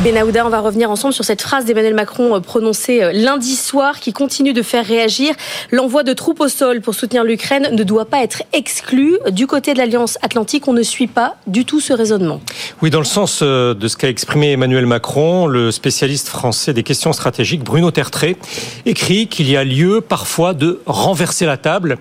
Benahouda, on va revenir ensemble sur cette phrase d'Emmanuel Macron euh, prononcée euh, lundi soir qui continue de faire réagir. L'envoi de troupes au sol pour soutenir l'Ukraine ne doit pas être exclu. Du côté de l'Alliance Atlantique, on ne suit pas du tout ce raisonnement. Oui, dans le sens euh, de ce qu'a exprimé Emmanuel Macron, le spécialiste français des questions stratégiques, Bruno Tertré, écrit qu'il y a lieu parfois de renverser la table.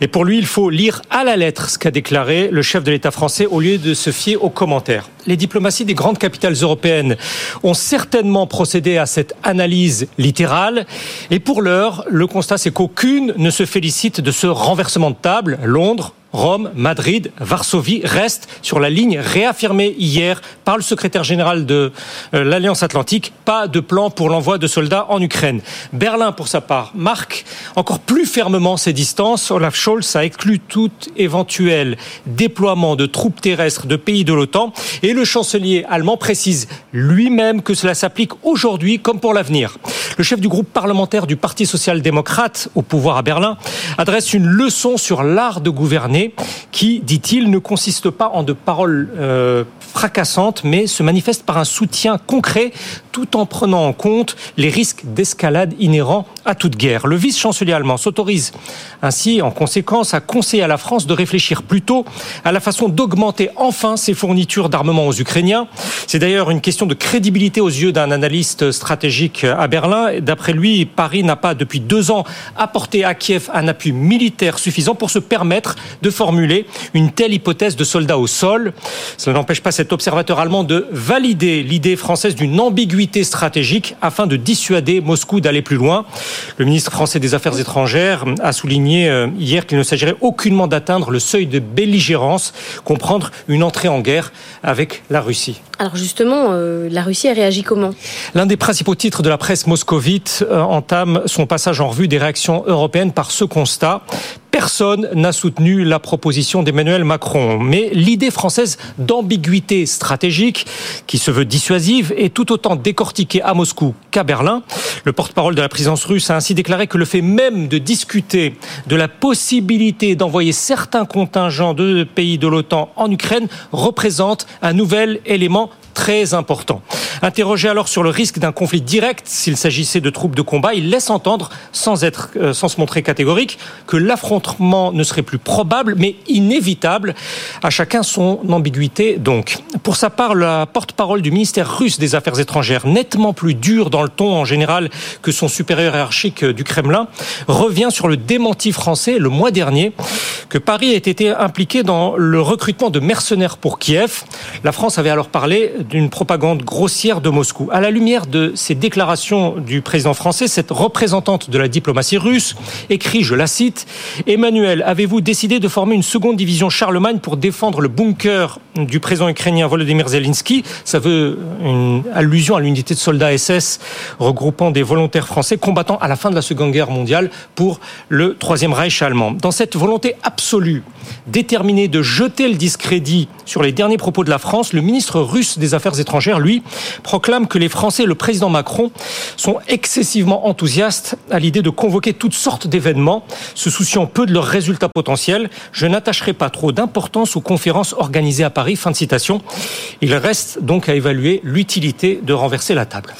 Et pour lui, il faut lire à la lettre ce qu'a déclaré le chef de l'État français au lieu de se fier aux commentaires. Les diplomaties des grandes capitales européennes ont certainement procédé à cette analyse littérale. Et pour l'heure, le constat, c'est qu'aucune ne se félicite de ce renversement de table. Londres, Rome, Madrid, Varsovie restent sur la ligne réaffirmée hier par le secrétaire général de euh, l'Alliance Atlantique. Pas de plan pour l'envoi de soldats en Ukraine. Berlin, pour sa part, marque encore plus fermement ses distances. Olaf Scholz a exclu tout éventuel déploiement de troupes terrestres de pays de l'OTAN. Et le chancelier allemand précise lui-même que cela s'applique aujourd'hui comme pour l'avenir. Le chef du groupe parlementaire du Parti social-démocrate au pouvoir à Berlin adresse une leçon sur l'art de gouverner qui, dit-il, ne consiste pas en de paroles euh, fracassantes, mais se manifeste par un soutien concret tout en prenant en compte les risques d'escalade inhérents à toute guerre. Le vice-chancelier allemand s'autorise ainsi, en conséquence, à conseiller à la France de réfléchir plutôt à la façon d'augmenter enfin ses fournitures d'armement aux Ukrainiens. C'est d'ailleurs une question de crédibilité aux yeux d'un analyste stratégique à Berlin. D'après lui, Paris n'a pas depuis deux ans apporté à Kiev un appui militaire suffisant pour se permettre de formuler une telle hypothèse de soldats au sol. Cela n'empêche pas cet observateur allemand de valider l'idée française d'une ambiguïté stratégique afin de dissuader Moscou d'aller plus loin. Le ministre français des Affaires étrangères a souligné euh, hier qu'il ne s'agirait aucunement d'atteindre le seuil de belligérance, comprendre une entrée en guerre avec la Russie. Alors justement, euh, la Russie a réagi comment? L'un des principaux titres de la presse moscovite euh, entame son passage en revue des réactions européennes par ce constat. Personne n'a soutenu la proposition d'Emmanuel Macron. Mais l'idée française d'ambiguïté stratégique, qui se veut dissuasive, est tout autant décortiquée à Moscou qu'à Berlin. Le porte-parole de la présidence russe a ainsi déclaré que le fait même de discuter de la possibilité d'envoyer certains contingents de pays de l'OTAN en Ukraine représente un nouvel élément très important. Interrogé alors sur le risque d'un conflit direct s'il s'agissait de troupes de combat, il laisse entendre, sans, être, euh, sans se montrer catégorique, que l'affrontement ne serait plus probable, mais inévitable. À chacun son ambiguïté, donc. Pour sa part, la porte-parole du ministère russe des Affaires étrangères, nettement plus dur dans le ton en général que son supérieur hiérarchique du Kremlin, revient sur le démenti français le mois dernier que Paris ait été impliqué dans le recrutement de mercenaires pour Kiev. La France avait alors parlé d'une propagande grossière de Moscou. À la lumière de ces déclarations du président français, cette représentante de la diplomatie russe écrit, je la cite, Emmanuel, avez-vous décidé de former une seconde division Charlemagne pour défendre le bunker du président ukrainien Volodymyr Zelensky? Ça veut une allusion à l'unité de soldats SS regroupant des volontaires français combattant à la fin de la Seconde Guerre mondiale pour le Troisième Reich allemand. Dans cette volonté absolue, déterminée de jeter le discrédit sur les derniers propos de la France, le ministre russe des Affaires étrangères, lui, proclame que les Français et le président Macron sont excessivement enthousiastes à l'idée de convoquer toutes sortes d'événements, se souciant peu de leurs résultats potentiels. Je n'attacherai pas trop d'importance aux conférences organisées à Paris. Fin de citation. Il reste donc à évaluer l'utilité de renverser la table.